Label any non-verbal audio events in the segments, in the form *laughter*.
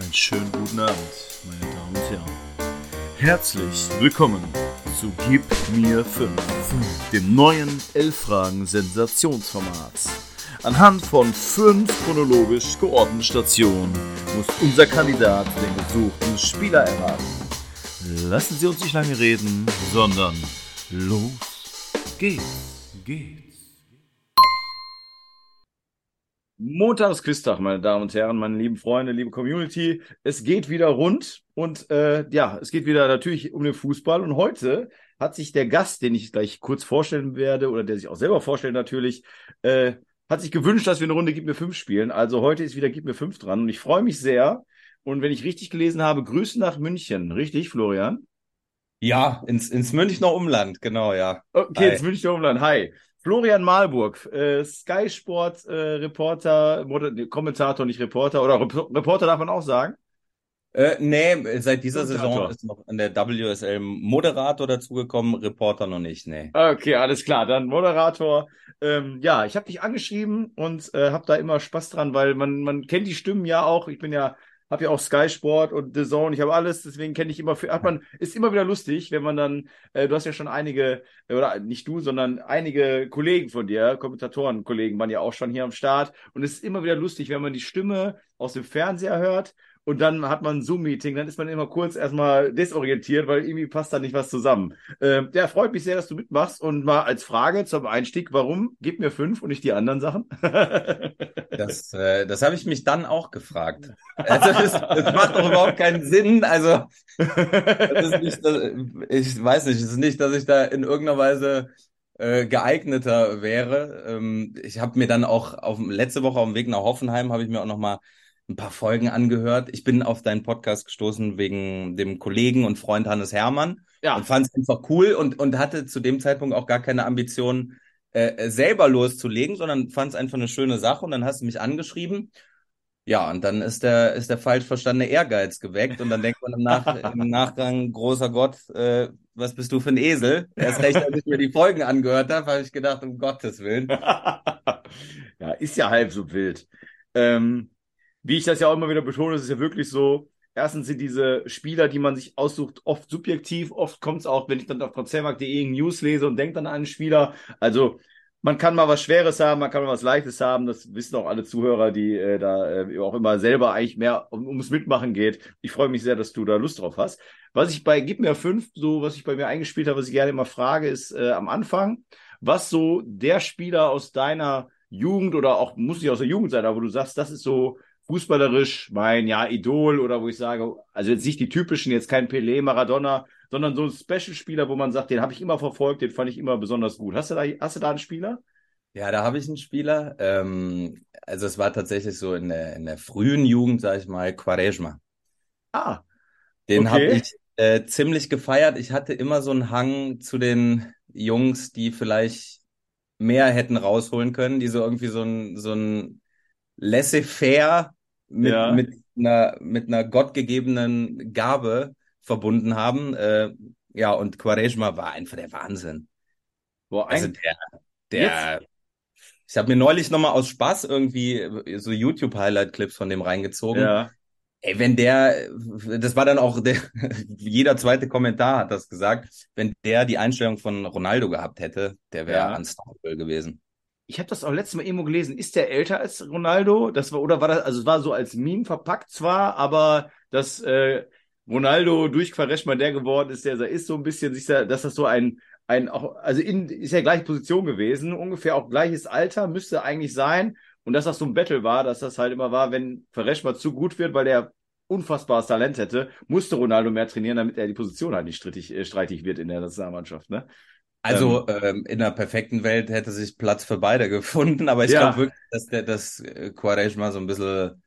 Einen schönen guten Abend, meine Damen und Herren. Herzlich willkommen zu Gib mir 5, dem neuen 11-Fragen-Sensationsformat. Anhand von fünf chronologisch geordneten Stationen muss unser Kandidat den gesuchten Spieler erraten. Lassen Sie uns nicht lange reden, sondern los geht's, geht's. Montagsquiztag, meine Damen und Herren, meine lieben Freunde, liebe Community. Es geht wieder rund und äh, ja, es geht wieder natürlich um den Fußball. Und heute hat sich der Gast, den ich gleich kurz vorstellen werde oder der sich auch selber vorstellt natürlich, äh, hat sich gewünscht, dass wir eine Runde Gib mir fünf spielen. Also heute ist wieder Gib mir fünf dran und ich freue mich sehr. Und wenn ich richtig gelesen habe, Grüße nach München. Richtig, Florian? Ja, ins, ins Münchner Umland, genau, ja. Okay, Hi. ins Münchner Umland. Hi. Florian Malburg, äh, Sky Sport äh, Reporter, Kommentator, nicht Reporter, oder Rep Reporter darf man auch sagen? Äh, nee, seit dieser Saison ist noch in der WSL Moderator dazugekommen, Reporter noch nicht, nee. Okay, alles klar, dann Moderator. Ähm, ja, ich habe dich angeschrieben und äh, habe da immer Spaß dran, weil man, man kennt die Stimmen ja auch. Ich bin ja habe ja auch Sky Sport und The Zone, ich habe alles, deswegen kenne ich immer, hat man, ist immer wieder lustig, wenn man dann, äh, du hast ja schon einige, oder nicht du, sondern einige Kollegen von dir, Kommentatoren, Kollegen waren ja auch schon hier am Start. Und es ist immer wieder lustig, wenn man die Stimme aus dem Fernseher hört und dann hat man ein Zoom-Meeting, dann ist man immer kurz erstmal desorientiert, weil irgendwie passt da nicht was zusammen. Äh, der freut mich sehr, dass du mitmachst und mal als Frage zum Einstieg, warum gib mir fünf und nicht die anderen Sachen? *laughs* das äh, das habe ich mich dann auch gefragt. Also das, das macht doch überhaupt keinen Sinn. Also nicht, dass, ich weiß nicht, es ist nicht, dass ich da in irgendeiner Weise äh, geeigneter wäre. Ähm, ich habe mir dann auch auf letzte Woche auf dem Weg nach Hoffenheim habe ich mir auch noch mal ein paar Folgen angehört. Ich bin auf deinen Podcast gestoßen wegen dem Kollegen und Freund Hannes Hermann ja. und fand es einfach cool und, und hatte zu dem Zeitpunkt auch gar keine Ambition, äh, selber loszulegen, sondern fand es einfach eine schöne Sache und dann hast du mich angeschrieben. Ja, und dann ist der, ist der falsch verstandene Ehrgeiz geweckt und dann denkt man im, Nach im Nachgang, großer Gott, äh, was bist du für ein Esel? Erst recht, als ich mir die Folgen angehört habe, habe ich gedacht, um Gottes Willen. *laughs* ja, ist ja halb so wild. Ähm, wie ich das ja auch immer wieder betone, ist es ja wirklich so, erstens sind diese Spieler, die man sich aussucht, oft subjektiv. Oft kommt es auch, wenn ich dann auf transfermarkt.de News lese und denke dann an einen Spieler. Also man kann mal was Schweres haben, man kann mal was Leichtes haben. Das wissen auch alle Zuhörer, die äh, da äh, auch immer selber eigentlich mehr um, ums Mitmachen geht. Ich freue mich sehr, dass du da Lust drauf hast. Was ich bei Gib mir fünf, so was ich bei mir eingespielt habe, was ich gerne immer frage, ist äh, am Anfang, was so der Spieler aus deiner Jugend oder auch muss nicht aus der Jugend sein, aber wo du sagst, das ist so fußballerisch mein ja Idol oder wo ich sage, also jetzt nicht die typischen, jetzt kein Pelé, Maradona, sondern so ein Special-Spieler, wo man sagt, den habe ich immer verfolgt, den fand ich immer besonders gut. Hast du da, hast du da einen Spieler? Ja, da habe ich einen Spieler. Ähm, also es war tatsächlich so in der, in der frühen Jugend, sage ich mal, Quaresma. Ah. Den okay. habe ich äh, ziemlich gefeiert. Ich hatte immer so einen Hang zu den Jungs, die vielleicht mehr hätten rausholen können, die so irgendwie so ein, so ein laissez-faire mit, ja. mit, einer, mit einer gottgegebenen Gabe verbunden haben. Äh, ja, und Quaresma war einfach der Wahnsinn. Boah, also der, der, ich habe mir neulich nochmal aus Spaß irgendwie so YouTube-Highlight-Clips von dem reingezogen. Ja. Ey, wenn der, das war dann auch der, *laughs* jeder zweite Kommentar hat das gesagt, wenn der die Einstellung von Ronaldo gehabt hätte, der wäre ja. unstoppable gewesen ich habe das auch letztes Mal irgendwo gelesen, ist der älter als Ronaldo? Das war, oder war das, also es war so als Meme verpackt zwar, aber dass äh, Ronaldo durch Quaresma der geworden ist, der ist so ein bisschen, sich da, dass das so ein, ein auch, also in, ist ja gleiche Position gewesen, ungefähr auch gleiches Alter, müsste eigentlich sein. Und dass das so ein Battle war, dass das halt immer war, wenn Quaresma zu gut wird, weil der unfassbares Talent hätte, musste Ronaldo mehr trainieren, damit er die Position halt nicht strittig, äh, streitig wird in der Nationalmannschaft, ne? Also ähm, ähm, in einer perfekten Welt hätte sich Platz für beide *laughs* gefunden, aber ich ja. glaube wirklich, dass der das äh, Quaresma so ein bisschen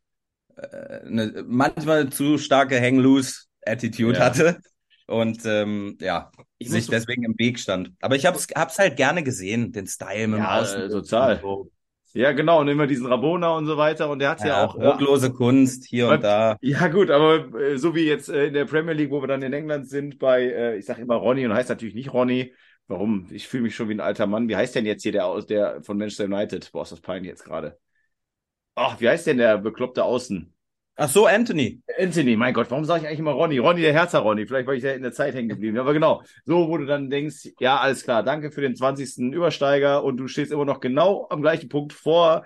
äh, eine manchmal zu starke Hang-Loose-Attitude ja. hatte und ähm, ja, ich sich deswegen im Weg stand. Aber ich hab's, hab's halt gerne gesehen, den Style mit dem ja, Außen. Äh, total. So. Ja, genau, und immer diesen Rabona und so weiter. Und der hat ja, ja auch. Äh, Kunst hier und da. Ja, gut, aber äh, so wie jetzt äh, in der Premier League, wo wir dann in England sind, bei, äh, ich sag immer Ronny und heißt natürlich nicht Ronny, Warum? Ich fühle mich schon wie ein alter Mann. Wie heißt denn jetzt hier der aus der von Manchester United? Boah, ist das peinlich jetzt gerade. Ach, wie heißt denn der bekloppte Außen? Ach so, Anthony. Anthony, mein Gott, warum sage ich eigentlich immer Ronny? Ronny, der Herzer Ronny. Vielleicht war ich ja in der Zeit hängen geblieben. Aber genau, so, wo du dann denkst, ja, alles klar, danke für den 20. Übersteiger und du stehst immer noch genau am gleichen Punkt vor,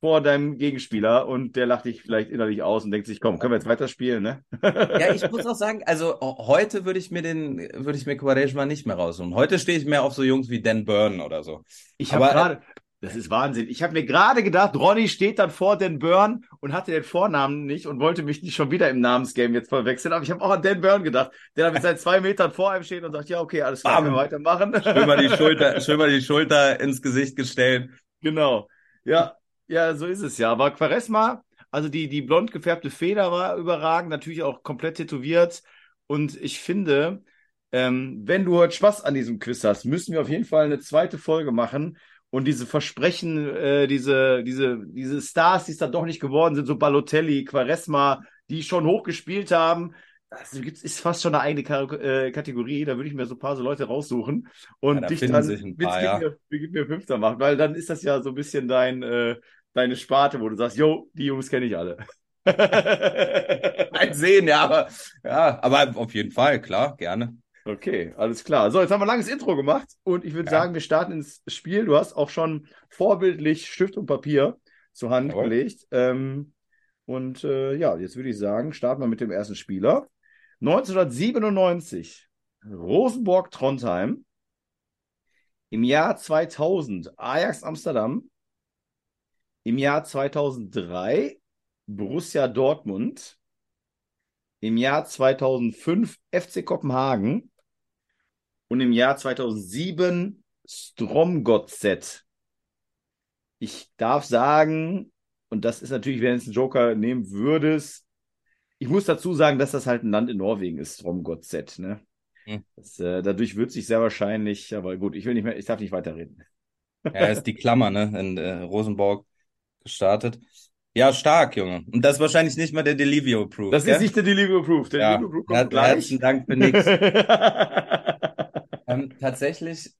vor deinem Gegenspieler und der lacht dich vielleicht innerlich aus und denkt sich, komm, können wir jetzt weiterspielen, ne? Ja, ich *laughs* muss auch sagen, also heute würde ich mir den, würde ich mir Quaresma nicht mehr rausholen. Heute stehe ich mehr auf so Jungs wie Dan Burn oder so. Ich habe gerade, das ist Wahnsinn. Ich habe mir gerade gedacht, Ronny steht dann vor Dan Burn und hatte den Vornamen nicht und wollte mich nicht schon wieder im Namensgame jetzt verwechseln. Aber ich habe auch an Dan Burn gedacht, der da mit seinen zwei Metern vor einem steht und sagt, ja, okay, alles klar, wir weitermachen. Schön mal die *laughs* Schulter, schön mal die Schulter ins Gesicht gestellt. Genau. Ja, ja, so ist es ja. Aber Quaresma, also die, die blond gefärbte Feder war überragend, natürlich auch komplett tätowiert. Und ich finde, ähm, wenn du heute Spaß an diesem Quiz hast, müssen wir auf jeden Fall eine zweite Folge machen und diese Versprechen, äh, diese, diese, diese Stars, die es dann doch nicht geworden sind, so Balotelli, Quaresma, die schon hochgespielt haben, das ist fast schon eine eigene äh, Kategorie. Da würde ich mir so ein paar so Leute raussuchen und ja, dich dann mit paar, ja. mir, mir Fünfter machen, weil dann ist das ja so ein bisschen dein, äh, deine Sparte, wo du sagst, yo, die Jungs kenne ich alle. *laughs* Ein Sehen, ja, aber, ja, aber auf jeden Fall, klar, gerne. Okay, alles klar. So, jetzt haben wir ein langes Intro gemacht und ich würde ja. sagen, wir starten ins Spiel. Du hast auch schon vorbildlich Stift und Papier zur Hand Jawohl. gelegt. Ähm, und äh, ja, jetzt würde ich sagen, starten wir mit dem ersten Spieler. 1997, Rosenborg-Trondheim. Im Jahr 2000, Ajax Amsterdam. Im Jahr 2003, Borussia Dortmund. Im Jahr 2005, FC Kopenhagen und im Jahr 2007 Stromgotzet. Ich darf sagen, und das ist natürlich, wenn du einen Joker nehmen würdest, ich muss dazu sagen, dass das halt ein Land in Norwegen ist, Stromgotzet, ne? Hm. Das, äh, dadurch wird sich sehr wahrscheinlich, aber gut, ich will nicht mehr, ich darf nicht weiterreden. Ja, ist die Klammer, ne? In äh, Rosenborg gestartet. Ja, stark, Junge. Und das ist wahrscheinlich nicht mal der Delivio Proof. Das gell? ist nicht der Delivio Proof. Der ja, Delivio Proof kommt gleich. Herzlichen Dank für nichts. *laughs* Ähm, tatsächlich,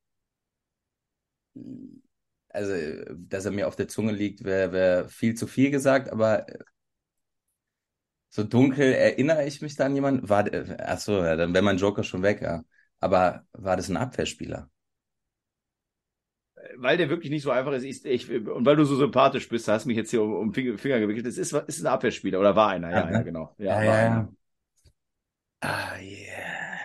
also, dass er mir auf der Zunge liegt, wäre wär viel zu viel gesagt, aber so dunkel erinnere ich mich da an jemanden. War, achso, ja, dann wäre mein Joker schon weg, ja. Aber war das ein Abwehrspieler? Weil der wirklich nicht so einfach ist, ich, ich, und weil du so sympathisch bist, hast mich jetzt hier um, um Finger, gewickelt. Es ist, ist ein Abwehrspieler oder war einer, ja, ja, ja genau. Ja, ja, ja. Ah, yeah.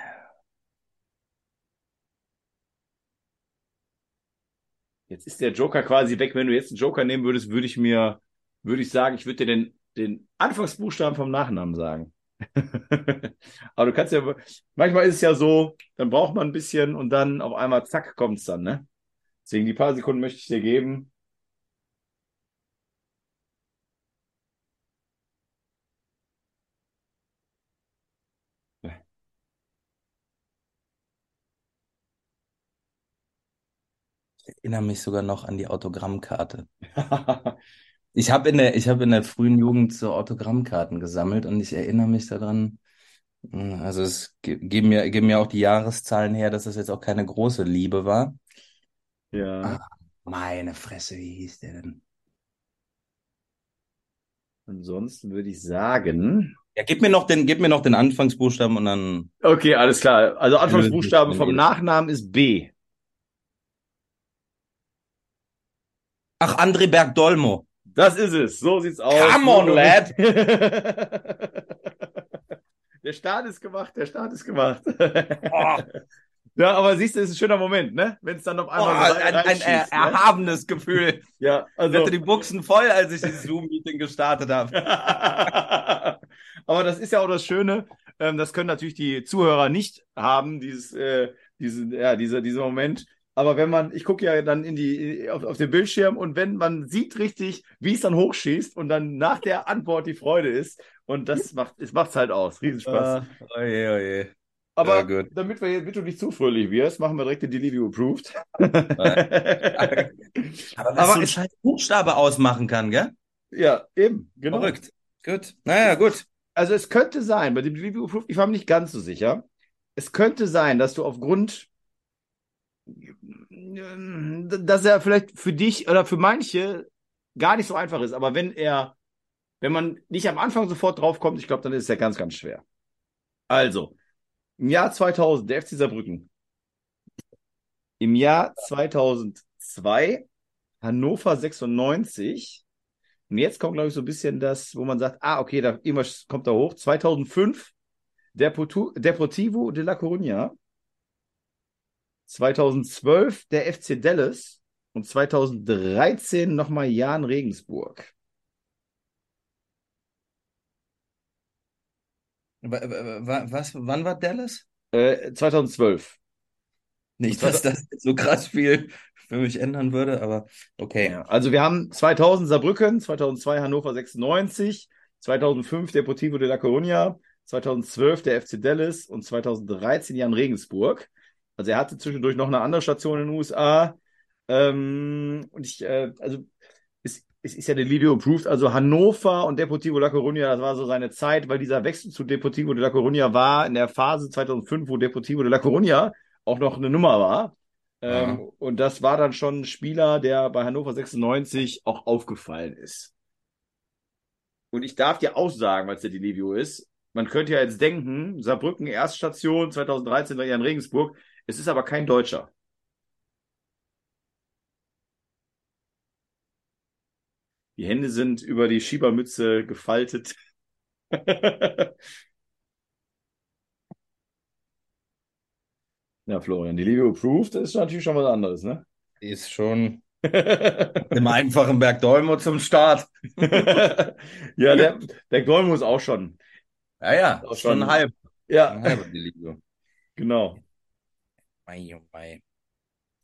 Jetzt ist der Joker quasi weg. Wenn du jetzt einen Joker nehmen würdest, würde ich mir, würde ich sagen, ich würde dir den, den Anfangsbuchstaben vom Nachnamen sagen. *laughs* Aber du kannst ja, manchmal ist es ja so, dann braucht man ein bisschen und dann auf einmal zack kommt es dann, ne? Deswegen die paar Sekunden möchte ich dir geben. Ich erinnere mich sogar noch an die Autogrammkarte. *laughs* ich habe in der, ich habe in der frühen Jugend so Autogrammkarten gesammelt und ich erinnere mich daran. Hm, also es geben mir, geben mir auch die Jahreszahlen her, dass das jetzt auch keine große Liebe war. Ja. Ah, meine Fresse, wie hieß der denn? Ansonsten würde ich sagen. Ja, gib mir noch den, gib mir noch den Anfangsbuchstaben und dann. Okay, alles klar. Also Anfangsbuchstabe vom Nachnamen ist B. Ach, André Bergdolmo. Das ist es. So sieht's aus. Come on, lad. *laughs* der Start ist gemacht. Der Start ist gemacht. Oh. *laughs* Ja, aber siehst du, es ist ein schöner Moment, ne? Wenn es dann auf einmal oh, so ein, ein, ein ne? erhabenes Gefühl. ja, also. Ich hatte die Buchsen voll, als ich dieses Zoom-Meeting gestartet habe. *laughs* aber das ist ja auch das Schöne. Ähm, das können natürlich die Zuhörer nicht haben, dieses, äh, diesen, ja, dieser, dieser Moment. Aber wenn man, ich gucke ja dann in die, auf, auf den Bildschirm und wenn man sieht richtig, wie es dann hochschießt und dann nach der Antwort die Freude ist und das macht, es macht's halt aus. Riesenspaß. Uh, oje, oje. Aber ja, damit, wir, damit du nicht zu fröhlich wirst, machen wir direkt den Delivery Approved. *laughs* Aber was Aber so ein scheiß Buchstabe ausmachen kann, gell? Ja, eben, genau. Verrückt. Gut. Naja, gut. Also es könnte sein, bei dem Delivery Approved, ich war mir nicht ganz so sicher, es könnte sein, dass du aufgrund dass er vielleicht für dich oder für manche gar nicht so einfach ist. Aber wenn er wenn man nicht am Anfang sofort drauf kommt, ich glaube, dann ist es ja ganz, ganz schwer. Also, im Jahr 2000, der FC Saarbrücken. Im Jahr 2002 Hannover 96. Und jetzt kommt, glaube ich, so ein bisschen das, wo man sagt, ah, okay, da, irgendwas kommt da hoch. 2005 Deportivo de la Coruña. 2012 der FC Dallas und 2013 nochmal Jan Regensburg. Was, wann war Dallas? Äh, 2012. Nicht, dass das so krass viel für mich ändern würde, aber okay. Ja, also wir haben 2000 Saarbrücken, 2002 Hannover 96, 2005 Deportivo de la Coruña, 2012 der FC Dallas und 2013 Jan Regensburg. Also er hatte zwischendurch noch eine andere Station in den USA. Ähm, und ich, äh, also es, ist ja der Livio approved, also Hannover und Deportivo La Coruña, das war so seine Zeit, weil dieser Wechsel zu Deportivo de La Coruña war in der Phase 2005, wo Deportivo de La Coruña auch noch eine Nummer war. Ähm, und das war dann schon ein Spieler, der bei Hannover 96 auch aufgefallen ist. Und ich darf dir auch sagen, weil es der Delivio ist, man könnte ja jetzt denken, Saarbrücken Erststation 2013 war ja in Regensburg, es ist aber kein Deutscher. Die Hände sind über die Schiebermütze gefaltet. *laughs* ja, Florian, die Liebe approved ist natürlich schon was anderes, ne? Ist schon *laughs* im einfachen Berg Dolmo zum Start. *laughs* ja, der Berg Dolmo ist auch schon. Ja, ja, auch schon, schon halb. Ja. Ein halber Genau. Mei, oh mei.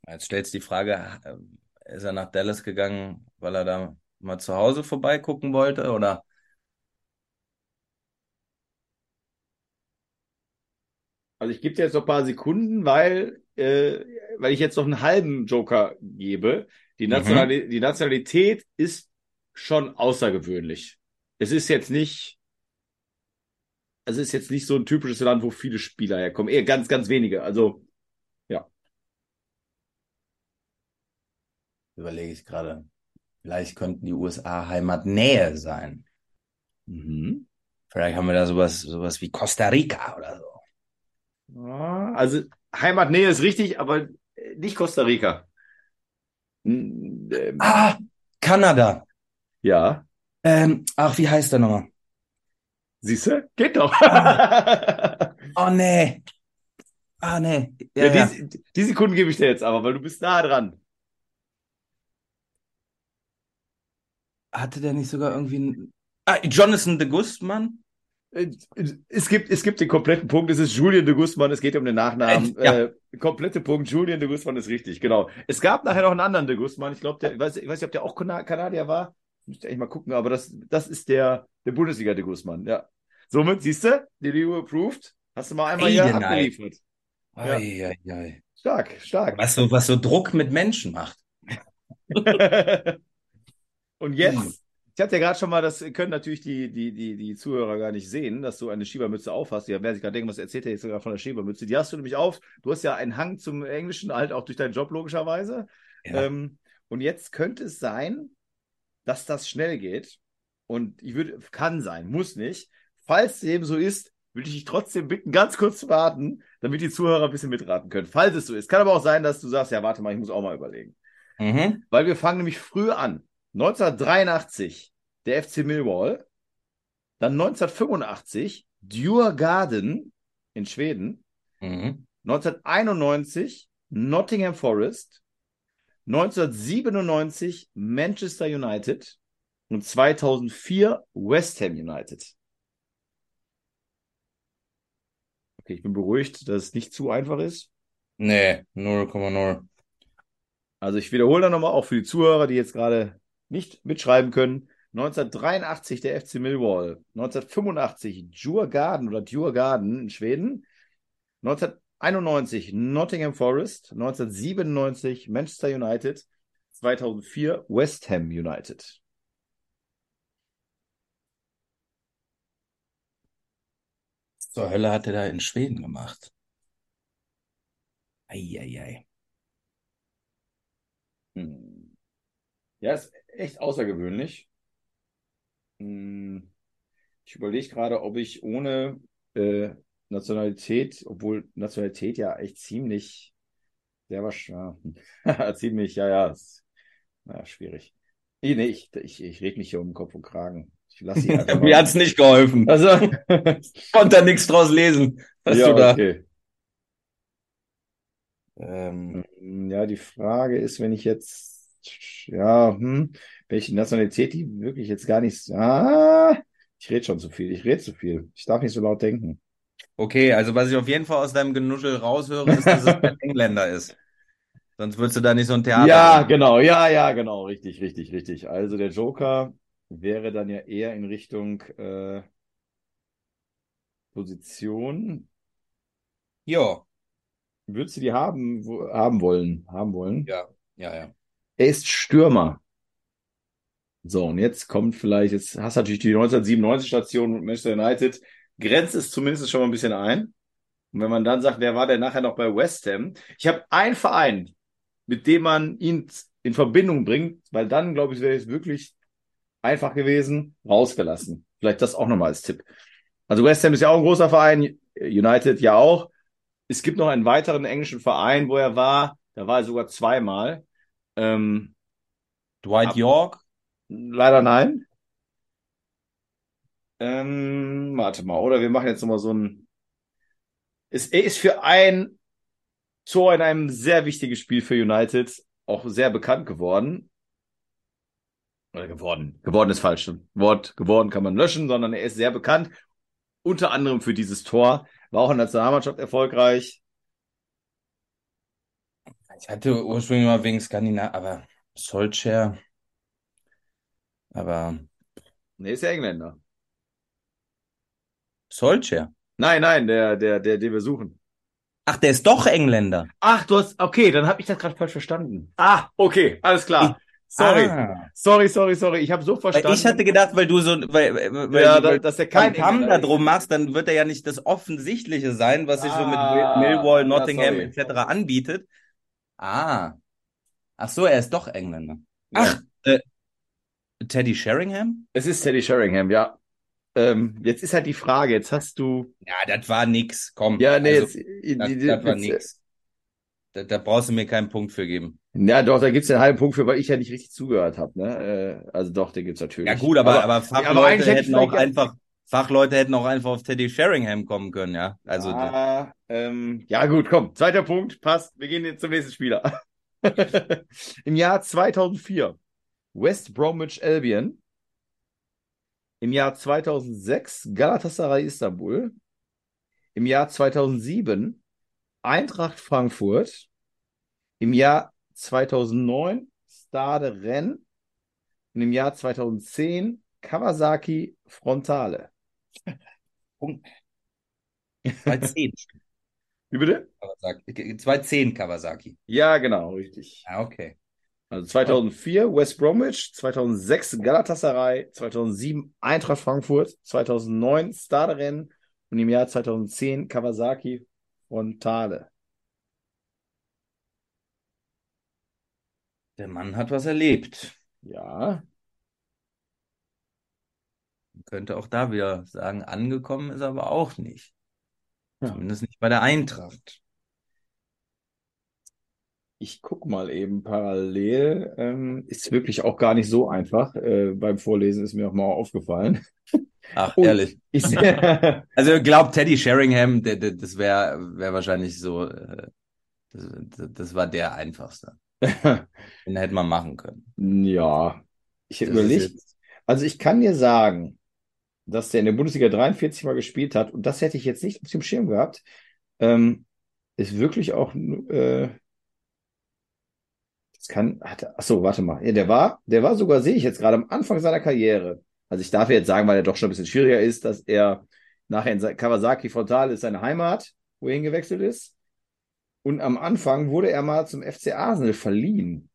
Jetzt stellst du die Frage, äh, ist er nach Dallas gegangen, weil er da mal zu Hause vorbeigucken wollte oder? Also ich gebe dir jetzt noch ein paar Sekunden, weil, äh, weil ich jetzt noch einen halben Joker gebe. Die, mhm. Nationali mhm. die Nationalität ist schon außergewöhnlich. Es ist jetzt nicht, also es ist jetzt nicht so ein typisches Land, wo viele Spieler herkommen. Eher ganz, ganz wenige. Also überlege ich gerade. Vielleicht könnten die USA Heimatnähe sein. Mhm. Vielleicht haben wir da sowas, sowas wie Costa Rica oder so. also Heimatnähe ist richtig, aber nicht Costa Rica. Ähm, ah, Kanada. Ja. Ähm, ach, wie heißt der nochmal? Siehst du? Geht doch. oh nee. Ah nee. Ja, ja, die, die Sekunden gebe ich dir jetzt aber, weil du bist nah dran. Hatte der nicht sogar irgendwie ein. Ah, Jonathan de Guzman? Äh, es gibt, es gibt den kompletten Punkt. Es ist Julian de Guzman. Es geht um den Nachnamen. Äh, ja. äh, komplette Punkt. Julian de Guzman ist richtig, genau. Es gab nachher noch einen anderen de Guzman. Ich glaube, der, ich weiß, ich weiß nicht, ob der auch Kanadier war. Müsste eigentlich mal gucken, aber das, das ist der, der Bundesliga de Guzman, ja. Somit, siehst du, die EU approved. Hast du mal einmal hier abgeliefert. Ja. Ei, ei, ei. Stark, stark. Was so, was so Druck mit Menschen macht. *laughs* Und jetzt, mhm. ich hatte ja gerade schon mal, das können natürlich die, die, die, die Zuhörer gar nicht sehen, dass du eine Schiebermütze aufhast. Ja, wer sich gerade denken, was erzählt er jetzt sogar von der Schiebermütze? Die hast du nämlich auf. Du hast ja einen Hang zum Englischen, halt auch durch deinen Job logischerweise. Ja. Ähm, und jetzt könnte es sein, dass das schnell geht. Und ich würde, kann sein, muss nicht. Falls dem so ist, würde ich dich trotzdem bitten, ganz kurz zu warten, damit die Zuhörer ein bisschen mitraten können. Falls es so ist. Kann aber auch sein, dass du sagst, ja, warte mal, ich muss auch mal überlegen. Mhm. Weil wir fangen nämlich früh an. 1983 der FC Millwall, dann 1985 Djurgården in Schweden, mhm. 1991 Nottingham Forest, 1997 Manchester United und 2004 West Ham United. Okay, ich bin beruhigt, dass es nicht zu einfach ist. Nee, 0,0. Also ich wiederhole da nochmal, auch für die Zuhörer, die jetzt gerade nicht mitschreiben können. 1983 der FC Millwall, 1985 Djurgården oder Djurgården in Schweden, 1991 Nottingham Forest, 1997 Manchester United, 2004 West Ham United. Zur Hölle hat er da in Schweden gemacht. Eieiei. Hm. Ja, ist echt außergewöhnlich. Hm, ich überlege gerade, ob ich ohne äh, Nationalität, obwohl Nationalität ja echt ziemlich, sehr wahrscheinlich, *laughs* ziemlich, ja, ja, ist, na, schwierig. Nee, nee, ich, ich, ich rede mich hier um Kopf und Kragen. Ich lasse sie einfach *laughs* Mir hat's nicht geholfen. Also, *laughs* Konnte da nichts draus lesen, was ja, du da. okay. Ähm, Ja, die Frage ist, wenn ich jetzt, ja, hm, welche Nationalität die wirklich jetzt gar nicht, ah, ich rede schon zu viel, ich rede zu viel. Ich darf nicht so laut denken. okay, also was ich auf jeden Fall aus deinem Genuschel raushöre, ist, dass es ein *laughs* Engländer ist. Sonst würdest du da nicht so ein Theater Ja, machen. genau, ja, ja, genau, richtig, richtig, richtig. Also der Joker wäre dann ja eher in Richtung äh, Position. Ja, Würdest du die haben, haben wollen, haben wollen? ja, ja, ja. Er ist Stürmer. So, und jetzt kommt vielleicht, jetzt hast du natürlich die 1997-Station mit Manchester United, grenzt es zumindest schon mal ein bisschen ein. Und wenn man dann sagt, wer war denn nachher noch bei West Ham? Ich habe einen Verein, mit dem man ihn in Verbindung bringt, weil dann, glaube ich, wäre es wirklich einfach gewesen, rausgelassen. Vielleicht das auch nochmal als Tipp. Also West Ham ist ja auch ein großer Verein, United ja auch. Es gibt noch einen weiteren englischen Verein, wo er war. Da war er sogar zweimal. Ähm, Dwight York? leider nein. Ähm, warte mal, oder wir machen jetzt nochmal so ein. Es, er ist für ein Tor in einem sehr wichtigen Spiel für United auch sehr bekannt geworden. Oder geworden. Geworden ist falsch. Wort geworden kann man löschen, sondern er ist sehr bekannt. Unter anderem für dieses Tor. War auch in der Nationalmannschaft erfolgreich. Ich hatte ursprünglich mal wegen Skandinav, aber Solskjaer. Aber Nee, ist ja Engländer. Solskjaer. Nein, nein, der, der, der, den wir suchen. Ach, der ist doch Engländer. Ach, du hast, okay, dann habe ich das gerade falsch verstanden. Ah, okay, alles klar. Sorry, Ah. sorry, sorry, sorry. Ich habe so Weil verstanden. ich hatte gedacht, weil du so, weil, weil, ja, weil, weil dass er du kein Kamm da drum machst, dann wird er ja nicht das Offensichtliche sein, was sich so mit Ah, Millwall, ja, Nottingham sorry. etc. anbietet. Ah. Ach so, er ist doch Engländer. Ja. Ach, äh, Teddy Sheringham? Es ist Teddy Sheringham, ja. Ähm, jetzt ist halt die Frage, jetzt hast du. Ja, das war nix. Komm. Ja, nee, also, jetzt. das, war jetzt- nix. Da, da brauchst du mir keinen Punkt für geben. Ja, doch, da gibt's den halben Punkt für, weil ich ja nicht richtig zugehört habe. Ne? Äh, also doch, den gibt's natürlich. Ja gut, aber, aber, aber Fachleute eigentlich hätte ich hätten auch einfach, Fachleute hätten auch einfach auf Teddy Sheringham kommen können, ja. Also Ah, ähm, ja, gut, komm. Zweiter Punkt, passt. Wir gehen jetzt zum nächsten Spieler. *laughs* Im Jahr 2004 West Bromwich Albion. Im Jahr 2006 Galatasaray Istanbul. Im Jahr 2007 Eintracht Frankfurt. Im Jahr 2009 Stade Rennes. Und im Jahr 2010 Kawasaki Frontale. Punkt. 210 Wie bitte? Kawasaki. 210 Kawasaki. Ja, genau, richtig. Ah, okay. Also 2004 West Bromwich, 2006 Galatasaray, 2007 Eintracht Frankfurt, 2009 Stade Rennes und im Jahr 2010 Kawasaki Frontale. Der Mann hat was erlebt. Ja, Man könnte auch da wieder sagen, angekommen ist er aber auch nicht. Ja. Zumindest nicht bei der Eintracht. ich guck mal eben parallel. Ähm, ist wirklich auch gar nicht so einfach. Äh, beim Vorlesen ist mir auch mal aufgefallen. Ach, *laughs* Oh. ehrlich. Ich *laughs* *laughs* Also glaubt Teddy Sheringham, der, der, das wäre wär wahrscheinlich so, äh, das, das war der einfachste. Den hätte man machen können. ja, ich überlege. jetzt- Also ich kann dir sagen, dass der in der Bundesliga 43 Mal gespielt hat und das hätte ich jetzt nicht auf dem Schirm gehabt. Ähm, ist wirklich auch, äh, das kann, hat, ach so, warte mal. Ja, der war, der war sogar, sehe ich jetzt gerade am Anfang seiner Karriere. Also ich darf jetzt sagen, weil er doch schon ein bisschen schwieriger ist, dass er nachher in Sa- Kawasaki Frontale ist seine Heimat, wo er hingewechselt ist. Und am Anfang wurde er mal zum FC Arsenal verliehen.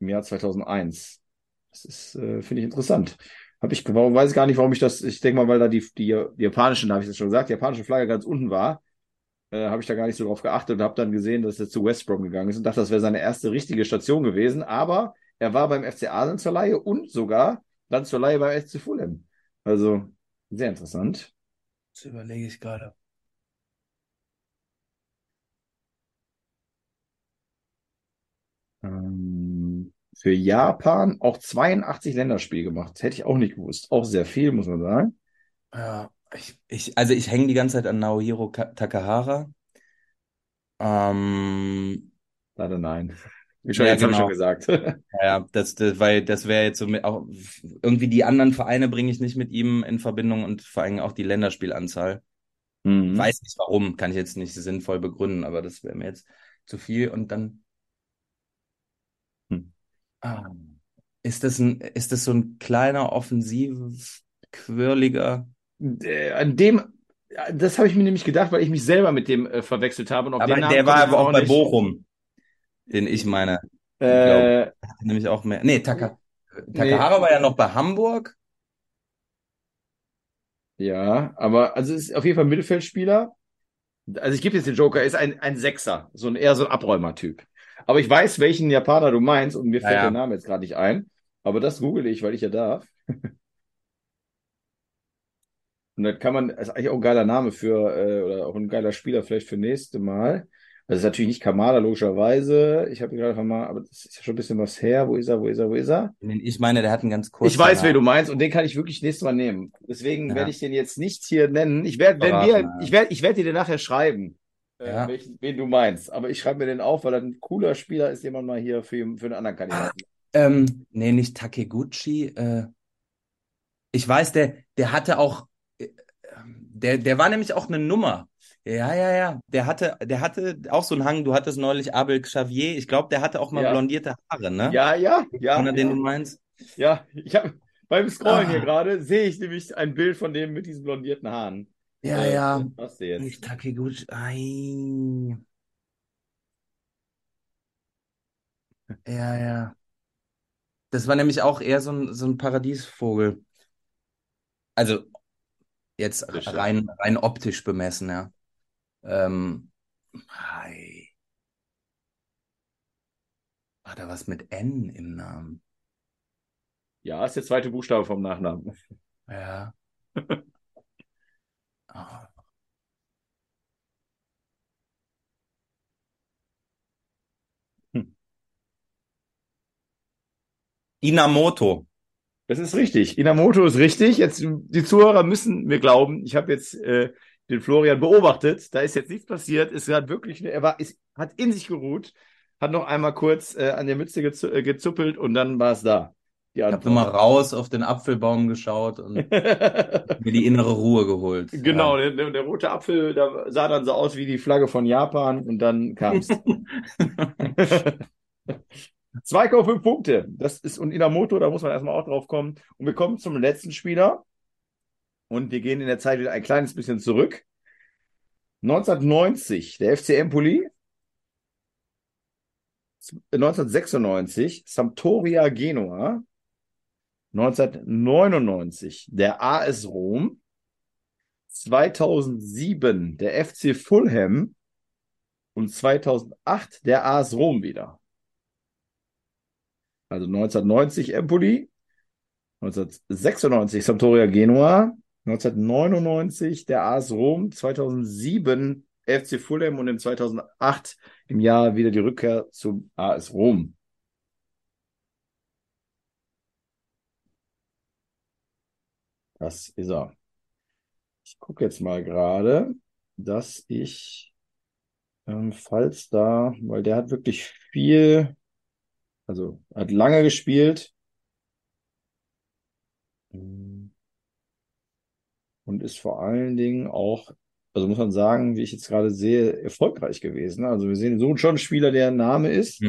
Im Jahr 2001. Das ist, äh, finde ich interessant. Habe ich, warum weiß ich gar nicht, warum ich das, ich denke mal, weil da die, die, die japanischen, da habe ich das schon gesagt, die japanische Flagge ganz unten war, äh, habe ich da gar nicht so drauf geachtet und habe dann gesehen, dass er zu West Brom gegangen ist und dachte, das wäre seine erste richtige Station gewesen, aber er war beim FC Arsenal zur Leihe und sogar dann zur Leihe beim FC Fulham. Also sehr interessant. Das überlege ich gerade. Ähm, für Japan auch 82 Länderspiele gemacht. Hätte ich auch nicht gewusst. Auch sehr viel, muss man sagen. Ja, ich, ich, also ich hänge die ganze Zeit an Naohiro Takahara. Ähm, Leider nein. Wie schon, Ja, jetzt habe ich genau. schon gesagt. *laughs* ja, das, das, weil das wäre jetzt so mit auch irgendwie die anderen Vereine bringe ich nicht mit ihm in Verbindung und vor allem auch die Länderspielanzahl. Mhm. Weiß nicht warum, kann ich jetzt nicht sinnvoll begründen, aber das wäre mir jetzt zu viel. Und dann ist das ein, ist das so ein kleiner, offensiv quirliger? An dem, das habe ich mir nämlich gedacht, weil ich mich selber mit dem äh, verwechselt habe. Und Aber der war ich aber auch bei nicht. Bochum, den ich meine. Äh, Nämlich auch mehr. Nee, Taka, Takahara war ja noch bei Hamburg. ja, aber also ist auf jeden Fall ein Mittelfeldspieler. Also ich gebe jetzt den Joker, er ist ein, ein Sechser, so ein eher so ein Abräumer-Typ. Aber ich weiß, welchen Japaner du meinst und mir fällt ja. der Name jetzt gerade nicht ein. Aber das google ich, weil ich ja darf. *laughs* Und dann kann man, das ist eigentlich auch ein geiler Name für, äh, oder auch ein geiler Spieler vielleicht für nächste Mal. Also ist natürlich nicht Kamada, logischerweise. Ich habe gerade mal, aber das ist ja schon ein bisschen was her. Wo ist er, wo ist er, wo ist er? Ich meine, der hat einen ganz kurzen Ich weiß, wen du meinst und den kann ich wirklich nächstes Mal nehmen. Deswegen Ja. werde ich den jetzt nicht hier nennen. Ich werde, wenn wir, ich werde, ich werde dir den nachher schreiben, Ja. welchen, wen du meinst. Aber ich schreibe mir den auf, weil er ein cooler Spieler ist, jemand mal hier für, für einen anderen Kandidaten. Ähm, nee, nicht Takeguchi. Äh, ich weiß, der, der hatte auch, äh, der, der war nämlich auch eine Nummer. Ja, ja, ja. Der hatte, der hatte auch so einen Hang. Du hattest neulich Abel Xavier. Ich glaube, der hatte auch mal Ja. blondierte Haare, ne? Ja, ja, ja. Einer, den ja. du meinst. Ja, ich habe beim Scrollen Ah. hier gerade sehe ich nämlich ein Bild von dem mit diesen blondierten Haaren. Ja, Äh, ja. Was du jetzt? Nicht Takeguchi. Ei. Ja, ja. Das war nämlich auch eher so ein, so ein Paradiesvogel. Also jetzt rein, rein optisch bemessen, ja. Ähm, ei. War da was mit N im Namen? Ja, ist der zweite Buchstabe vom Nachnamen. Ja. *laughs* Hm. Inamoto. Das ist richtig. Inamoto ist richtig. Jetzt die Zuhörer müssen mir glauben. Ich habe jetzt äh, den Florian beobachtet. Da ist jetzt nichts passiert. Es hat wirklich, er war, ist, hat in sich geruht, hat noch einmal kurz äh, an der Mütze äh, gezuppelt und dann war es da. Die Ich habe nochmal raus auf den Apfelbaum geschaut und *laughs* mir die innere Ruhe geholt. Genau, der, der, der rote Apfel, da sah dann so aus wie die Flagge von Japan und dann kam es. 2,5 Punkte. Das ist und Inamoto, da muss man erstmal auch drauf kommen. Und wir kommen zum letzten Spieler. Und wir gehen in der Zeit wieder ein kleines bisschen zurück. 1990, der FC Empoli. 1996, Sampdoria Genua. 1999, der AS Rom. 2007, der FC Fulham. Und 2008, der AS Rom wieder. Also 1990 Empoli, 1996 Sampdoria Genua, 1999 der AS Rom, 2007 FC Fulham und im 2008 im Jahr wieder die Rückkehr zum AS Rom. Das ist er. Ich gucke jetzt mal gerade, dass ich, ähm, falls da, weil der hat wirklich viel, also hat lange gespielt und ist vor allen Dingen auch, also muss man sagen, wie ich jetzt gerade sehe, erfolgreich gewesen. Also wir sehen so schon einen Spieler, der ein Name ist.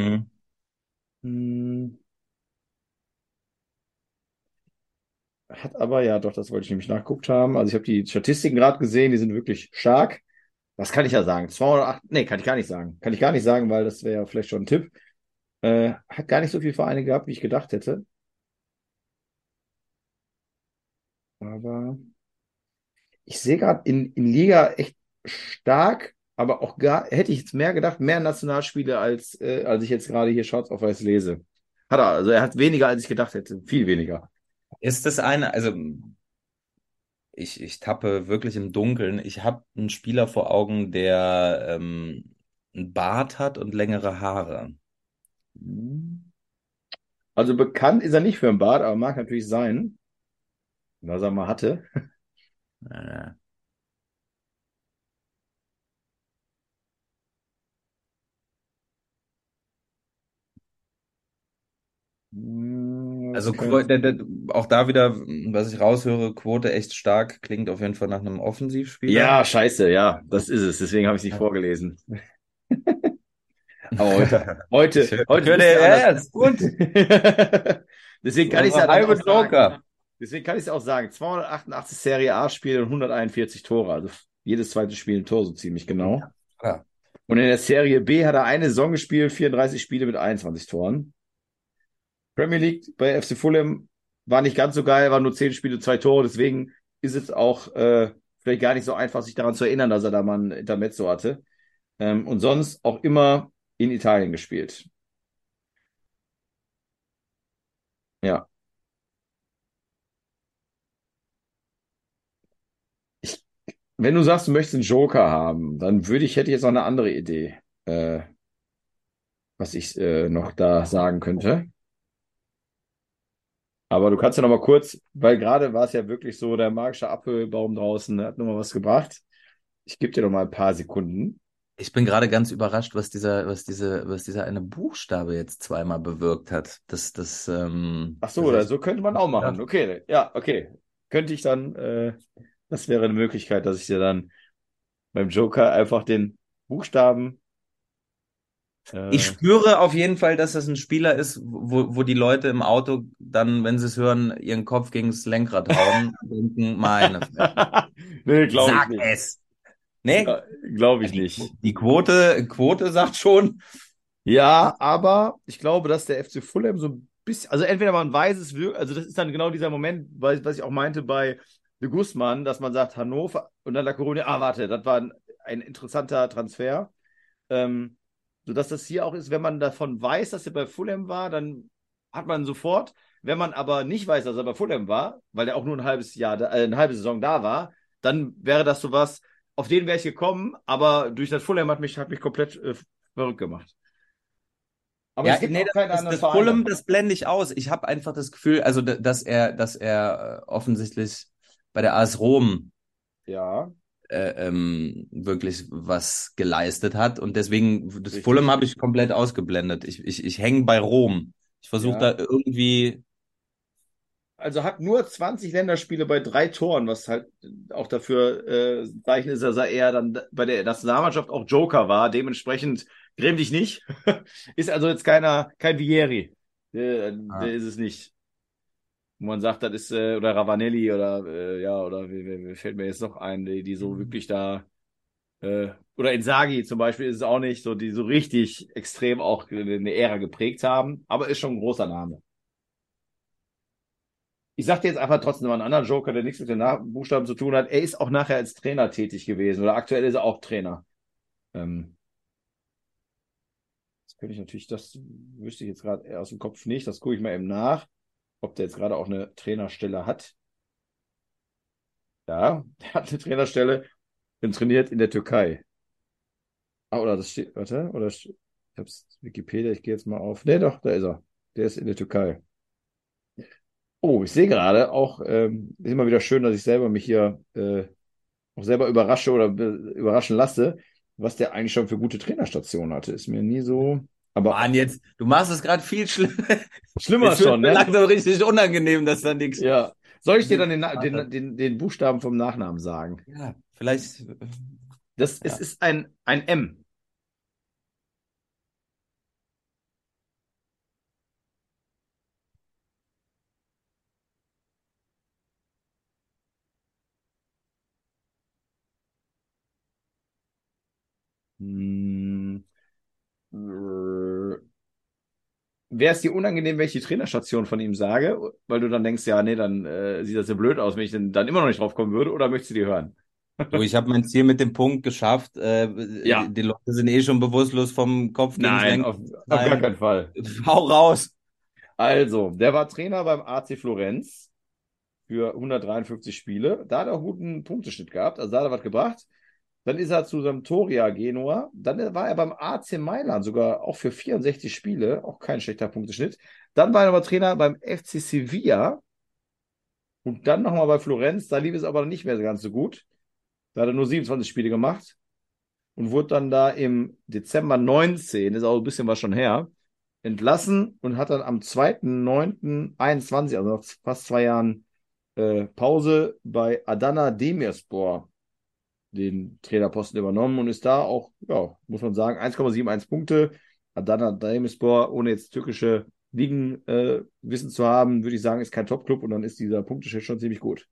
Mhm. Hat aber, ja, doch, das wollte ich nämlich nachgeguckt haben. Also ich habe die Statistiken gerade gesehen, die sind wirklich stark. Was kann ich ja sagen? 208, nee, kann ich gar nicht sagen. Kann ich gar nicht sagen, weil das wäre ja vielleicht schon ein Tipp. Äh, hat gar nicht so viele Vereine gehabt, wie ich gedacht hätte. Aber ich sehe gerade in, in Liga echt stark, aber auch gar, hätte ich jetzt mehr gedacht, mehr Nationalspiele als, äh, als ich jetzt gerade hier schwarz auf weiß lese. Hat er. Also er hat weniger, als ich gedacht hätte. Viel weniger. Ist das eine, also ich, ich tappe wirklich im Dunkeln. Ich habe einen Spieler vor Augen, der ähm, einen Bart hat und längere Haare. Also bekannt ist er nicht für einen Bart, aber mag natürlich sein, was er mal hatte. Äh, Hm, Also auch da wieder, was ich raushöre, Quote echt stark, klingt auf jeden Fall nach einem Offensivspieler. Ja, scheiße, ja, das ist es. Deswegen habe ich es nicht vorgelesen. *laughs* Aber heute, heute, heute ja, alles- ist gut. *laughs* Deswegen kann ich es halbe auch sagen. Joker. Deswegen kann ich es auch sagen. 288 Serie A Spiele und 141 Tore. Also jedes zweite Spiel ein Tor so ziemlich genau. Ja. Und in der Serie B hat er eine Saison gespielt, 34 Spiele mit 21 Toren. Premier League bei FC Fulham war nicht ganz so geil, waren nur 10 Spiele, zwei Tore. Deswegen ist es auch äh, vielleicht gar nicht so einfach, sich daran zu erinnern, dass er da mal ein Intermezzo hatte. Ähm, und sonst auch immer in Italien gespielt. Ja. Ich, wenn du sagst, du möchtest einen Joker haben, dann würde ich, hätte ich jetzt noch eine andere Idee, äh, was ich äh, noch da sagen könnte. Aber du kannst ja noch mal kurz, weil gerade war es ja wirklich so, der magische Apfelbaum draußen hat noch mal was gebracht. Ich gebe dir noch mal ein paar Sekunden. Ich bin gerade ganz überrascht, was dieser, was diese, was dieser eine Buchstabe jetzt zweimal bewirkt hat. Das, das, ähm, Ach so, das oder so könnte man auch machen. Ja. Okay, ja, okay. Könnte ich dann, äh, das wäre eine Möglichkeit, dass ich dir dann beim Joker einfach den Buchstaben. Äh, Ich spüre auf jeden Fall, dass das ein Spieler ist, wo, wo die Leute im Auto dann, wenn sie es hören, ihren Kopf gegen das Lenkrad hauen und denken, meine *laughs* nee, glaube ich sag es. Nee, Ja, glaube ich nicht. die Quote, Quote sagt schon, Ja, aber ich glaube, dass der FC Fulham so ein bisschen, also entweder man weiß es wirklich, also das ist dann genau dieser Moment, was ich auch meinte bei de Guzman, dass man sagt Hannover und dann La Coruña, ah, warte, das war ein, ein interessanter Transfer. Ähm, sodass das hier auch ist, wenn man davon weiß, dass er bei Fulham war, dann hat man sofort, wenn man aber nicht weiß, dass er bei Fulham war, weil er auch nur ein halbes Jahr, äh, eine halbe Saison da war, dann wäre das sowas, auf den wäre ich gekommen, aber durch das Fulham hat mich, hat mich komplett äh, verrückt gemacht. Aber ja, es gibt nee, keine das, das Vereine. Fulham, das blende ich aus. Ich habe einfach das Gefühl, also dass er, dass er äh, offensichtlich bei der AS Rom Ja, äh, ähm, wirklich was geleistet hat und deswegen das Richtig. Fulham habe ich komplett ausgeblendet. Ich, ich, ich hänge bei Rom. Ich versuche Ja. da irgendwie also hat nur 20 Länderspiele bei drei Toren, was halt auch dafür äh, Zeichen ist, dass er eher dann bei der Nationalmannschaft auch Joker war. Dementsprechend gräm dich nicht. *laughs* ist also jetzt keiner, kein Vieri. Der, Ah. der ist es nicht. Wo man sagt, das ist, äh, oder Ravanelli oder äh, ja, oder wie, wie, fällt mir jetzt noch ein, die, die so wirklich da äh, oder Inzaghi zum Beispiel ist es auch nicht, so die so richtig extrem auch eine Ära geprägt haben, aber ist schon ein großer Name. Ich sag dir jetzt einfach trotzdem noch einen anderen Joker, der nichts mit den Nach Buchstaben zu tun hat. Er ist auch nachher als Trainer tätig gewesen oder aktuell ist er auch Trainer. Ähm, das könnte ich natürlich, das wüsste ich jetzt gerade aus dem Kopf nicht. Das gucke ich mal eben nach, ob der jetzt gerade auch eine Trainerstelle hat. Ja, *laughs* der hat eine Trainerstelle und trainiert in der Türkei. Ah, oder das steht, warte, oder ich hab's Wikipedia, ich gehe jetzt mal auf. Nee, doch, da ist er. Der ist in der Türkei. Oh, ich sehe gerade auch, ähm, ist immer wieder schön, dass ich selber mich hier äh, auch selber überrasche oder be- überraschen lasse, was der eigentlich schon für gute Trainerstationen hatte. Ist mir nie so, aber Mann, jetzt, du machst es gerade viel *laughs* schlimmer. schlimmer Jetzt schon, ne? langsam richtig unangenehm, dass da nichts. Ja. Soll ich dir dann den, den, den, den Buchstaben vom Nachnamen sagen? Ja, vielleicht. Das, Ja. Es ist ein, ein M. Wäre es dir unangenehm, wenn ich die Trainerstation von ihm sage? Weil du dann denkst, ja, nee, dann äh, sieht das ja blöd aus, wenn ich denn dann immer noch nicht drauf kommen würde, oder möchtest du die hören? Du, ich habe mein Ziel mit dem Punkt geschafft. Äh, Ja. die, Leute sind eh schon bewusstlos vom Kopf Nein, auf, auf gar keinen Fall. *laughs* Hau raus. Also, der war Trainer beim AC Florenz für 153 Spiele. Da hat er auch guten Punkteschnitt gehabt, also da hat er was gebracht. Dann ist er zu Sampdoria Genua. Dann war er beim AC Mailand, sogar auch für 64 Spiele, auch kein schlechter Punkteschnitt. Dann war er aber Trainer beim FC Sevilla. Und dann nochmal bei Florenz. Da lief es aber nicht mehr ganz so gut. Da hat er nur 27 Spiele gemacht. Und wurde dann da im Dezember 19, ist auch ein bisschen was schon her, entlassen und hat dann am 2.9.21, also nach fast zwei Jahren äh, Pause, bei Adana Demirspor den Trainerposten übernommen und ist da auch, ja, muss man sagen, 1,71 Punkte. Adana Demirspor, ohne jetzt türkische Ligen äh, wissen zu haben, würde ich sagen, ist kein Top-Club und dann ist dieser Punkteschnitt schon ziemlich gut.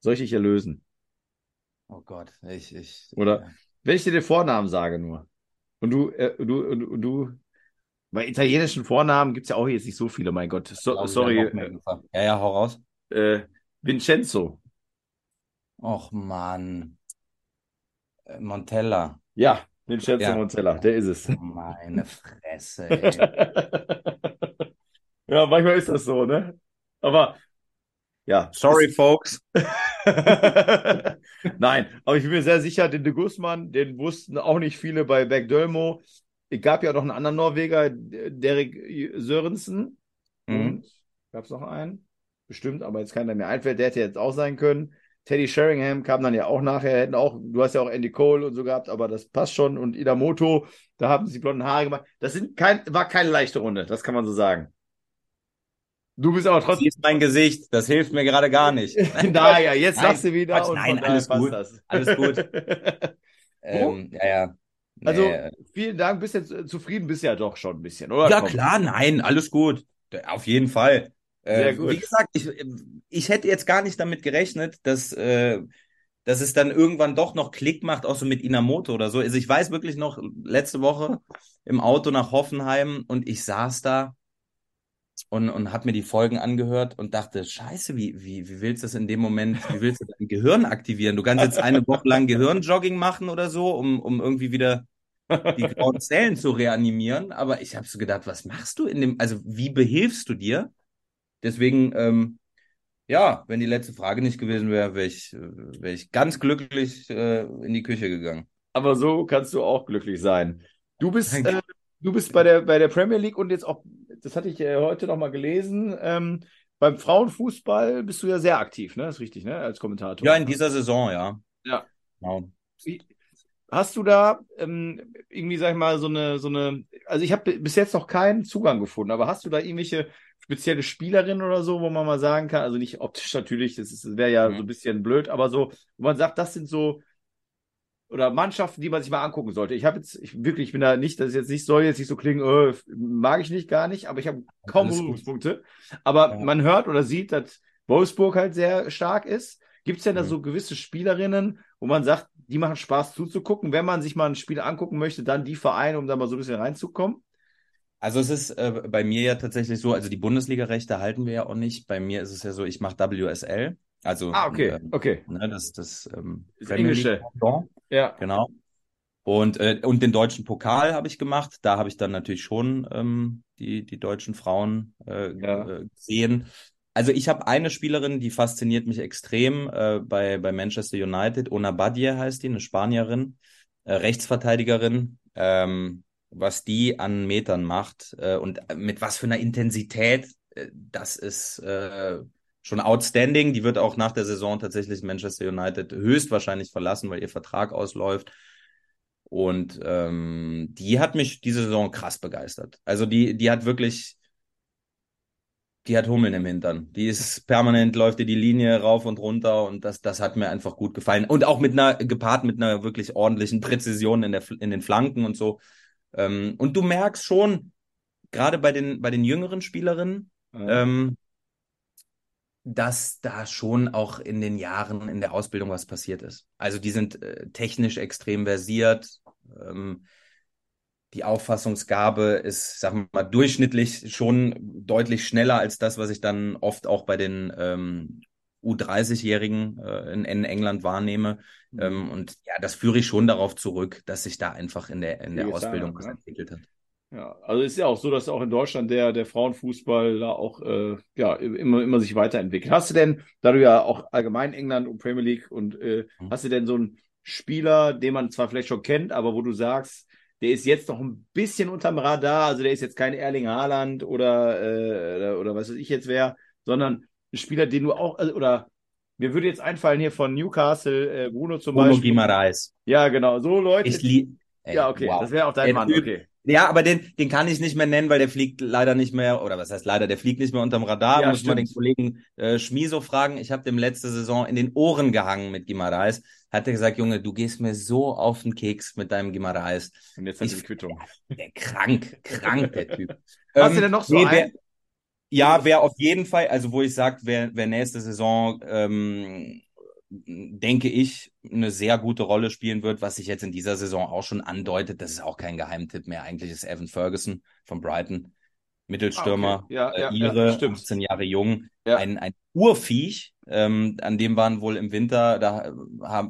Soll ich dich erlösen? Oh Gott, ich, ich. Oder ja. wenn ich dir den Vornamen sage nur. Und du, äh, du, du, du, bei italienischen Vornamen gibt es ja auch jetzt nicht so viele, mein Gott. So, sorry. Ja, ja, hau raus. Äh, Vincenzo. Och man. Äh, Montella. Ja, Vincenzo ja. Montella, der ist es. Meine Fresse, *laughs* ja, manchmal ist das so, ne? Aber ja. Sorry, folks. *laughs* Nein, aber ich bin mir sehr sicher, den de Guzman, den wussten auch nicht viele bei Bergdölmo. Es gab ja noch einen anderen Norweger, Derek Sörensen. Mhm. Und gab es noch einen? Bestimmt, aber jetzt keiner mehr einfällt. Der hätte jetzt auch sein können. Teddy Sheringham kam dann ja auch nachher, hätten auch, du hast ja auch Andy Cole und so gehabt, aber das passt schon. Und Idamoto, da haben sie blonden Haare gemacht. Das sind kein, war keine leichte Runde, das kann man so sagen. Du bist aber trotzdem. Siehst mein Gesicht, das hilft mir gerade gar nicht. *laughs* naja, jetzt nein, sagst du wieder. Quatsch, nein, alles gut. Das. Alles gut. *laughs* ähm, ja, ja. Nee. Also, vielen Dank, bist jetzt zufrieden, bist ja doch schon ein bisschen, oder? Ja, Komm. klar, nein, alles gut. Auf jeden Fall. Sehr äh, gut. Wie gesagt, ich, ich hätte jetzt gar nicht damit gerechnet, dass, äh, dass es dann irgendwann doch noch Klick macht, auch so mit Inamoto oder so. Also ich weiß wirklich noch, letzte Woche *laughs* im Auto nach Hoffenheim und ich saß da und, und habe mir die Folgen angehört und dachte, scheiße, wie, wie, wie willst du das in dem Moment, wie willst du dein Gehirn aktivieren? Du kannst jetzt eine Woche lang Gehirnjogging machen oder so, um, um irgendwie wieder die grauen Zellen zu reanimieren. Aber ich habe so gedacht, was machst du in dem, also wie behilfst du dir? Deswegen, ähm, ja, wenn die letzte Frage nicht gewesen wäre, wäre ich, wär ich ganz glücklich äh, in die Küche gegangen. Aber so kannst du auch glücklich sein. Du bist, äh, du bist bei der, bei der Premier League und jetzt auch, das hatte ich äh, heute nochmal gelesen, ähm, beim Frauenfußball bist du ja sehr aktiv, ne? Das ist richtig, ne? Als Kommentator. Ja, in dieser Saison, ja. Ja. Genau. Hast du da ähm, irgendwie, sag ich mal, so eine, so eine, also ich habe bis jetzt noch keinen Zugang gefunden, aber hast du da irgendwelche spezielle Spielerin oder so, wo man mal sagen kann, also nicht optisch natürlich, das, wäre ja mhm. so ein bisschen blöd, aber so, wo man sagt, das sind so oder Mannschaften, die man sich mal angucken sollte. Ich habe jetzt, ich wirklich, ich bin da nicht, das ist jetzt nicht, soll jetzt nicht so klingen, äh, mag ich nicht, gar nicht, aber ich habe kaum Berührungspunkte. Aber ja. man hört oder sieht, dass Wolfsburg halt sehr stark ist. Gibt es denn mhm. da so gewisse Spielerinnen, wo man sagt, die machen Spaß zuzugucken, wenn man sich mal ein Spiel angucken möchte, dann die Vereine, um da mal so ein bisschen reinzukommen? Also es ist äh, bei mir ja tatsächlich so, also die Bundesliga-Rechte halten wir ja auch nicht. Bei mir ist es ja so, ich mache WSL. Also ah, okay, äh, okay. Ne, das das, ähm, das Englische. Ja. Genau. Und, äh, und den deutschen Pokal habe ich gemacht. Da habe ich dann natürlich schon ähm, die, die deutschen Frauen äh, ja. Äh, gesehen. Also ich habe eine Spielerin, die fasziniert mich extrem äh, bei, bei Manchester United. Ona Badie heißt die, eine Spanierin, äh, Rechtsverteidigerin. Ähm, was die an Metern macht äh, und mit was für einer Intensität, äh, das ist äh, schon outstanding. Die wird auch nach der Saison tatsächlich Manchester United höchstwahrscheinlich verlassen, weil ihr Vertrag ausläuft. Und ähm, die hat mich diese Saison krass begeistert. Also die, die hat wirklich, die hat Hummeln im Hintern. Die ist permanent, läuft ihr die Linie rauf und runter und das, das hat mir einfach gut gefallen. Und auch mit einer, gepaart mit einer wirklich ordentlichen Präzision in, der, in den Flanken und so. Ähm, und du merkst schon, gerade bei den, bei den jüngeren Spielerinnen, ähm, dass da schon auch in den Jahren in der Ausbildung was passiert ist. Also die sind äh, technisch extrem versiert. Ähm, die Auffassungsgabe ist, sagen wir mal, durchschnittlich schon deutlich schneller als das, was ich dann oft auch bei den ähm, U30-Jährigen äh, in, in, England wahrnehme. Mhm. Ähm, und ja, das führe ich schon darauf zurück, dass sich da einfach in der, in der Ausbildung was entwickelt hat. Ja, also ist ja auch so, dass auch in Deutschland der, der Frauenfußball da auch äh, ja, immer, immer sich weiterentwickelt. Hast du denn, da du ja auch allgemein England und Premier League und äh, mhm. hast du denn so einen Spieler, den man zwar vielleicht schon kennt, aber wo du sagst, der ist jetzt noch ein bisschen unterm Radar, also der ist jetzt kein Erling Haaland oder, äh, oder, oder was weiß ich jetzt wäre, sondern ein Spieler, den du auch, also, oder mir würde jetzt einfallen hier von Newcastle, äh, Bruno zum Bruno Beispiel. Bruno Guimaraes. Ja, genau, so Leute. Ich lieb, ja, okay, wow. das wäre auch dein der Mann, typ, okay. Ja, aber den, den kann ich nicht mehr nennen, weil der fliegt leider nicht mehr, oder was heißt leider, der fliegt nicht mehr unterm Radar. Ja, Muss stimmt. mal den Kollegen äh, Schmiso fragen. Ich habe dem letzte Saison in den Ohren gehangen mit Gimarais. Hat er gesagt, Junge, du gehst mir so auf den Keks mit deinem Gimarais. Und jetzt hat er die Quittung. Der, *laughs* der, krank, krank, der Typ. Hast ähm, du denn noch so nee, wer, Ja, wer auf jeden Fall, also wo ich sage, wer, wer nächste Saison ähm, denke ich, eine sehr gute Rolle spielen wird, was sich jetzt in dieser Saison auch schon andeutet. Das ist auch kein Geheimtipp mehr. Eigentlich ist Evan Ferguson von Brighton, Mittelstürmer, ah, okay. ja, äh, ja, ihre, ja, 18 Jahre jung, ein, ein Urviech. Ähm, an dem waren wohl im Winter, da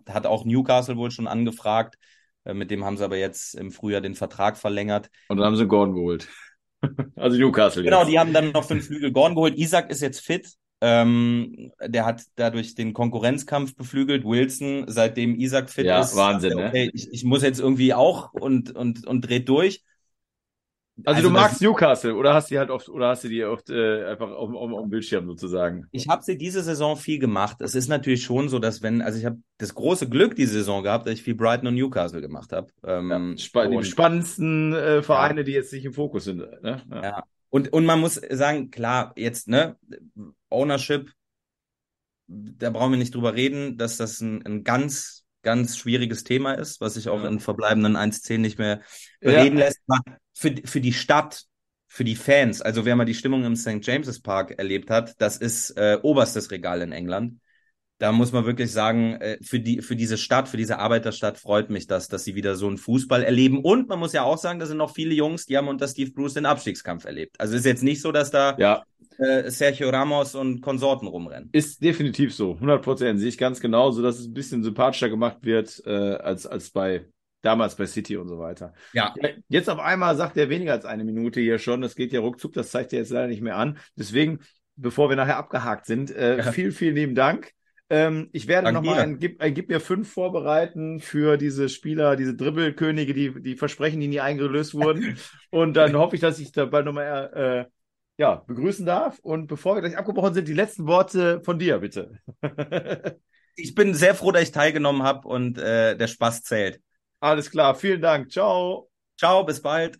hat auch Newcastle wohl schon angefragt. Äh, mit dem haben sie aber jetzt im Frühjahr den Vertrag verlängert. Und dann haben sie Gordon geholt. *laughs* also Newcastle. Genau, jetzt. die haben dann noch den Flügel Gordon geholt. Isaac ist jetzt fit. Ähm, der hat dadurch den Konkurrenzkampf beflügelt. Wilson, seitdem Isaac fit ja, ist, Wahnsinn, okay, ne? ich, ich muss jetzt irgendwie auch und, und, und dreht durch. Also, also du magst Newcastle oder hast du halt oft oder hast du die oft äh, einfach auf, auf, auf dem Bildschirm sozusagen? Ich habe sie diese Saison viel gemacht. Es ist natürlich schon so, dass wenn, also ich habe das große Glück diese Saison gehabt, dass ich viel Brighton und Newcastle gemacht habe. Ähm, ja, spa die spannendsten äh, Vereine, ja. die jetzt nicht im Fokus sind. Ne? Ja. ja. Und, und man muss sagen, klar, jetzt, ne, Ownership, da brauchen wir nicht drüber reden, dass das ein, ein ganz, ganz schwieriges Thema ist, was sich auch in verbleibenden 1.10 nicht mehr reden lässt. Für, für die Stadt, für die Fans, also wer mal die Stimmung im St. James's Park erlebt hat, das ist äh, oberstes Regal in England da muss man wirklich sagen, äh, für die, für diese Stadt, für diese Arbeiterstadt freut mich das, dass sie wieder so einen Fußball erleben. Und man muss ja auch sagen, da sind noch viele Jungs, die haben unter Steve Bruce den Abstiegskampf erlebt. Also ist jetzt nicht so, dass da ja. äh, Sergio Ramos und Konsorten rumrennen. Ist definitiv so. 100 Prozent sehe ich ganz genauso, dass es ein bisschen sympathischer gemacht wird, äh, als, als bei damals bei City und so weiter. Ja. Jetzt auf einmal sagt er weniger als eine Minute hier schon. Das geht ja ruckzuck. Das zeigt er jetzt leider nicht mehr an. Deswegen, bevor wir nachher abgehakt sind, äh, ja. vielen, vielen lieben Dank. Ähm, ich werde nochmal ein, gib, ein Gib mir fünf vorbereiten für diese Spieler, diese Dribbelkönige, die, die Versprechen, die nie eingelöst wurden. *laughs* Und dann hoffe ich, dass ich da bald nochmal äh, ja, begrüßen darf. Und bevor wir gleich abgebrochen sind, die letzten Worte von dir, bitte. *laughs* ich bin sehr froh, dass ich teilgenommen habe und äh, der Spaß zählt. Alles klar, vielen Dank. Ciao. Ciao, bis bald.